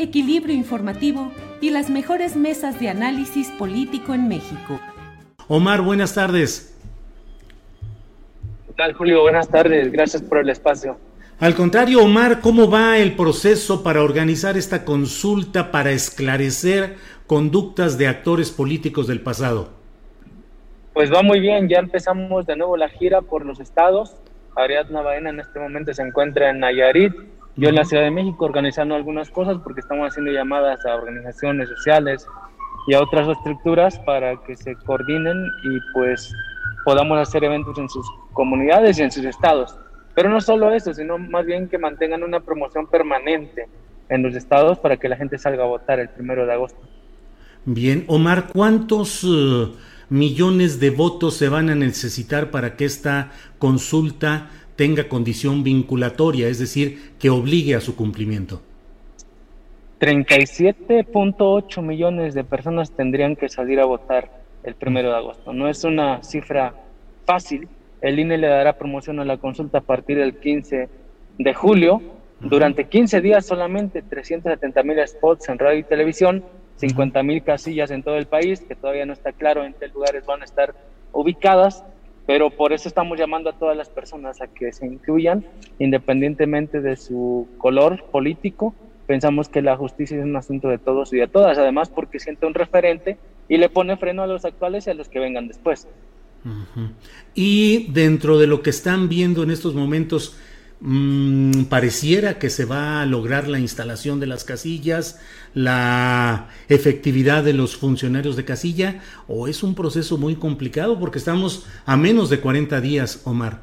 equilibrio informativo y las mejores mesas de análisis político en México. Omar, buenas tardes. ¿Qué tal, Julio? Buenas tardes. Gracias por el espacio. Al contrario, Omar, ¿cómo va el proceso para organizar esta consulta para esclarecer conductas de actores políticos del pasado? Pues va muy bien, ya empezamos de nuevo la gira por los estados. Ariadna Baena en este momento se encuentra en Nayarit, yo en la Ciudad de México organizando algunas cosas porque estamos haciendo llamadas a organizaciones sociales y a otras estructuras para que se coordinen y pues podamos hacer eventos en sus comunidades y en sus estados. Pero no solo eso, sino más bien que mantengan una promoción permanente en los estados para que la gente salga a votar el primero de agosto. Bien, Omar, ¿cuántos uh, millones de votos se van a necesitar para que esta consulta tenga condición vinculatoria, es decir, que obligue a su cumplimiento? 37.8 millones de personas tendrían que salir a votar el primero de agosto. No es una cifra fácil. El INE le dará promoción a la consulta a partir del 15 de julio. Durante 15 días solamente 370 mil spots en radio y televisión 50 mil casillas en todo el país, que todavía no está claro en qué lugares van a estar ubicadas, pero por eso estamos llamando a todas las personas a que se incluyan, independientemente de su color político. Pensamos que la justicia es un asunto de todos y de todas, además porque siente un referente y le pone freno a los actuales y a los que vengan después. Y dentro de lo que están viendo en estos momentos, Mm, pareciera que se va a lograr la instalación de las casillas, la efectividad de los funcionarios de casilla, o es un proceso muy complicado porque estamos a menos de 40 días, Omar.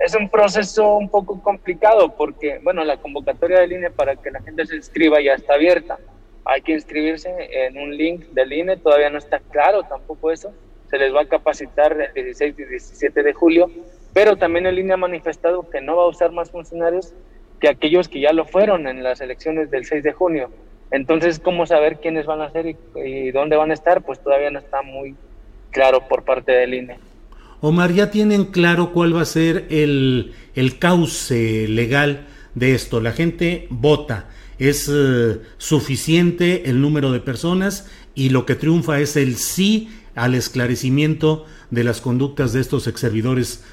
Es un proceso un poco complicado porque, bueno, la convocatoria del INE para que la gente se inscriba ya está abierta. Hay que inscribirse en un link del INE, todavía no está claro tampoco eso. Se les va a capacitar el 16 y 17 de julio pero también el INE ha manifestado que no va a usar más funcionarios que aquellos que ya lo fueron en las elecciones del 6 de junio. Entonces, ¿cómo saber quiénes van a ser y, dónde van a estar? Pues todavía no está muy claro por parte del INE. Omar, ¿ya tienen claro cuál va a ser el, el cauce legal de esto? La gente vota, es eh, suficiente el número de personas y lo que triunfa es el sí al esclarecimiento de las conductas de estos ex servidores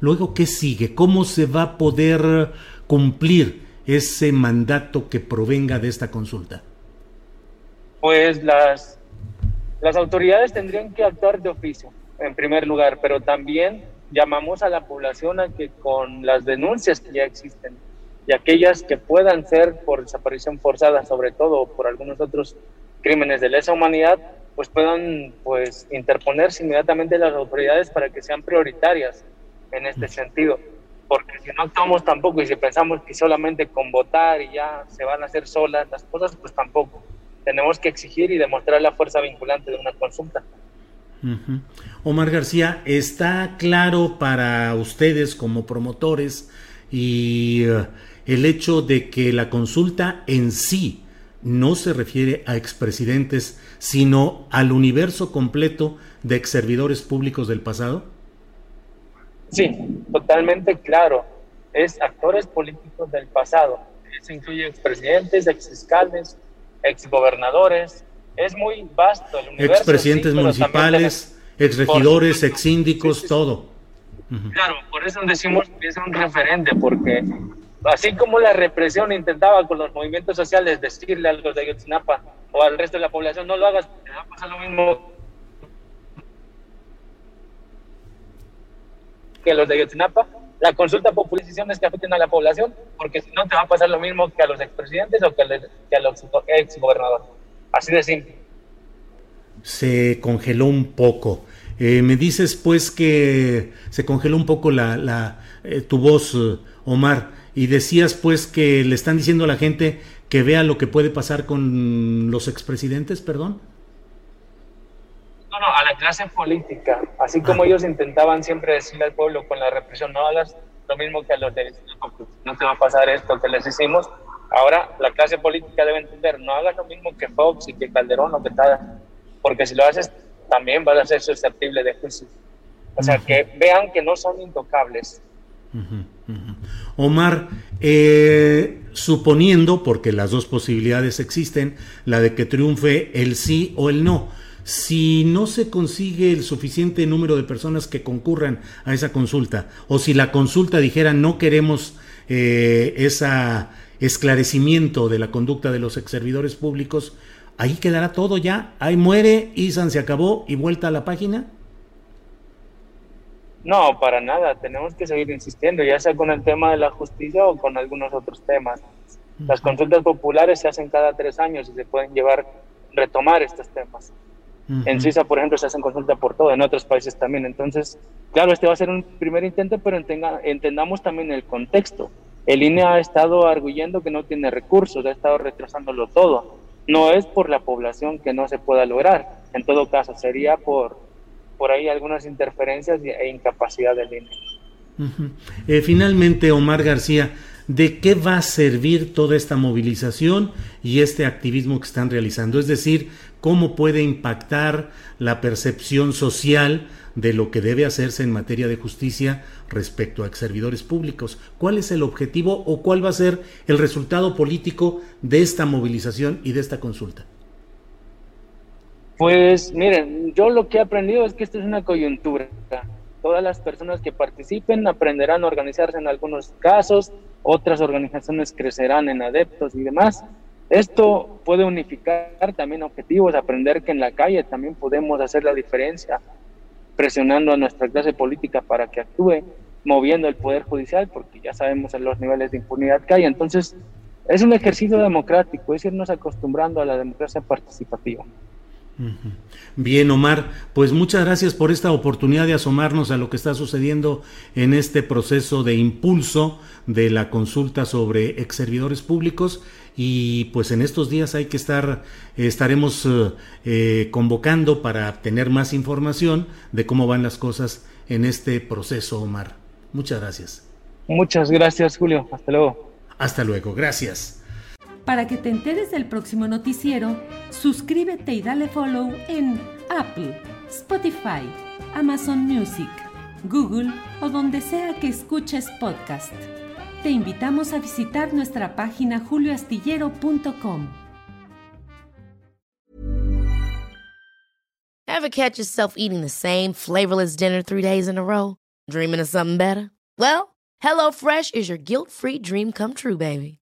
Luego, ¿qué sigue? ¿Cómo se va a poder cumplir ese mandato que provenga de esta consulta? Pues las, las autoridades tendrían que actuar de oficio, en primer lugar, pero también llamamos a la población a que con las denuncias que ya existen y aquellas que puedan ser por desaparición forzada, sobre todo por algunos otros crímenes de lesa humanidad, pues puedan pues interponerse inmediatamente las autoridades para que sean prioritarias en este sentido. Porque si no actuamos tampoco y si pensamos que solamente con votar y ya se van a hacer solas las cosas, pues tampoco. Tenemos que exigir y demostrar la fuerza vinculante de una consulta. Omar García, ¿está claro para ustedes como promotores y eh, el hecho de que la consulta en sí no se refiere a expresidentes, sino al universo completo de exservidores públicos del pasado? Sí, totalmente claro. es actores políticos del pasado. Eso incluye expresidentes, exfiscales, exgobernadores. Es muy vasto el universo. Expresidentes municipales, exregidores, exsíndicos, todo. Claro, por eso decimos que es un referente, porque así como la represión intentaba con los movimientos sociales decirle a los de Ayotzinapa o al resto de la población, no lo hagas, te va a pasar lo mismo que los de Ayotzinapa, la consulta por decisiones que afecten a la población, porque si no te va a pasar lo mismo que a los expresidentes o que, a los exgobernadores. Así de simple. Se congeló un poco. Eh, me dices pues que se congeló un poco la, eh, tu voz, Omar, y decías pues que le están diciendo a la gente que vea lo que puede pasar con los expresidentes, perdón. No, no, a la clase política. Así como ellos intentaban siempre decirle al pueblo con la represión, no hagas lo mismo que a los de no te va a pasar esto que les hicimos. Ahora la clase política debe entender, no hagas lo mismo que Fox y que Calderón o que tal, porque si lo haces también vas a ser susceptible de juicio. O sea, que vean que no son intocables. Omar, eh, suponiendo, porque las dos posibilidades existen, la de que triunfe el sí o el no, si no se consigue el suficiente número de personas que concurran a esa consulta, o si la consulta dijera no queremos eh, ese esclarecimiento de la conducta de los ex servidores públicos, ahí quedará todo ya, ahí muere, Isan se acabó y vuelta a la página. No, para nada, tenemos que seguir insistiendo, ya sea con el tema de la justicia o con algunos otros temas. Las consultas populares se hacen cada tres años y se pueden llevar, retomar estos temas. En Suiza, por ejemplo, se hacen consultas por todo, en otros países también. Entonces, claro, este va a ser un primer intento, pero entendamos también el contexto. El INE ha estado arguyendo que no tiene recursos, ha estado retrasándolo todo. No es por la población que no se pueda lograr. En todo caso, sería por, por ahí algunas interferencias e incapacidad del INE. Eh, finalmente, Omar García, ¿de qué va a servir toda esta movilización y este activismo que están realizando? Es decir, cómo puede impactar la percepción social de lo que debe hacerse en materia de justicia respecto a servidores públicos. ¿Cuál es el objetivo o cuál va a ser el resultado político de esta movilización y de esta consulta? Pues miren, yo lo que he aprendido es que esto es una coyuntura. Todas las personas que participen aprenderán a organizarse en algunos casos, otras organizaciones crecerán en adeptos y demás, esto puede unificar también objetivos, aprender que en la calle también podemos hacer la diferencia, presionando a nuestra clase política para que actúe, moviendo el poder judicial, porque ya sabemos los niveles de impunidad que hay. Entonces, es un ejercicio democrático, es irnos acostumbrando a la democracia participativa. Bien, Omar, pues muchas gracias por esta oportunidad de asomarnos a lo que está sucediendo en este proceso de impulso de la consulta sobre ex servidores públicos y pues en estos días hay que estar, estaremos eh, eh, convocando para tener más información de cómo van las cosas en este proceso, Omar. Muchas gracias. Muchas gracias, Julio. Hasta luego. Hasta luego, gracias. Para que te enteres del próximo noticiero, suscríbete y dale follow en Apple, Spotify, Amazon Music, Google o donde sea que escuches podcast. Te invitamos a visitar nuestra página julioastillero.com. Ever catch yourself eating the same flavorless dinner three days in a row? Dreaming of something better? Well, HelloFresh is your guilt-free dream come true, baby.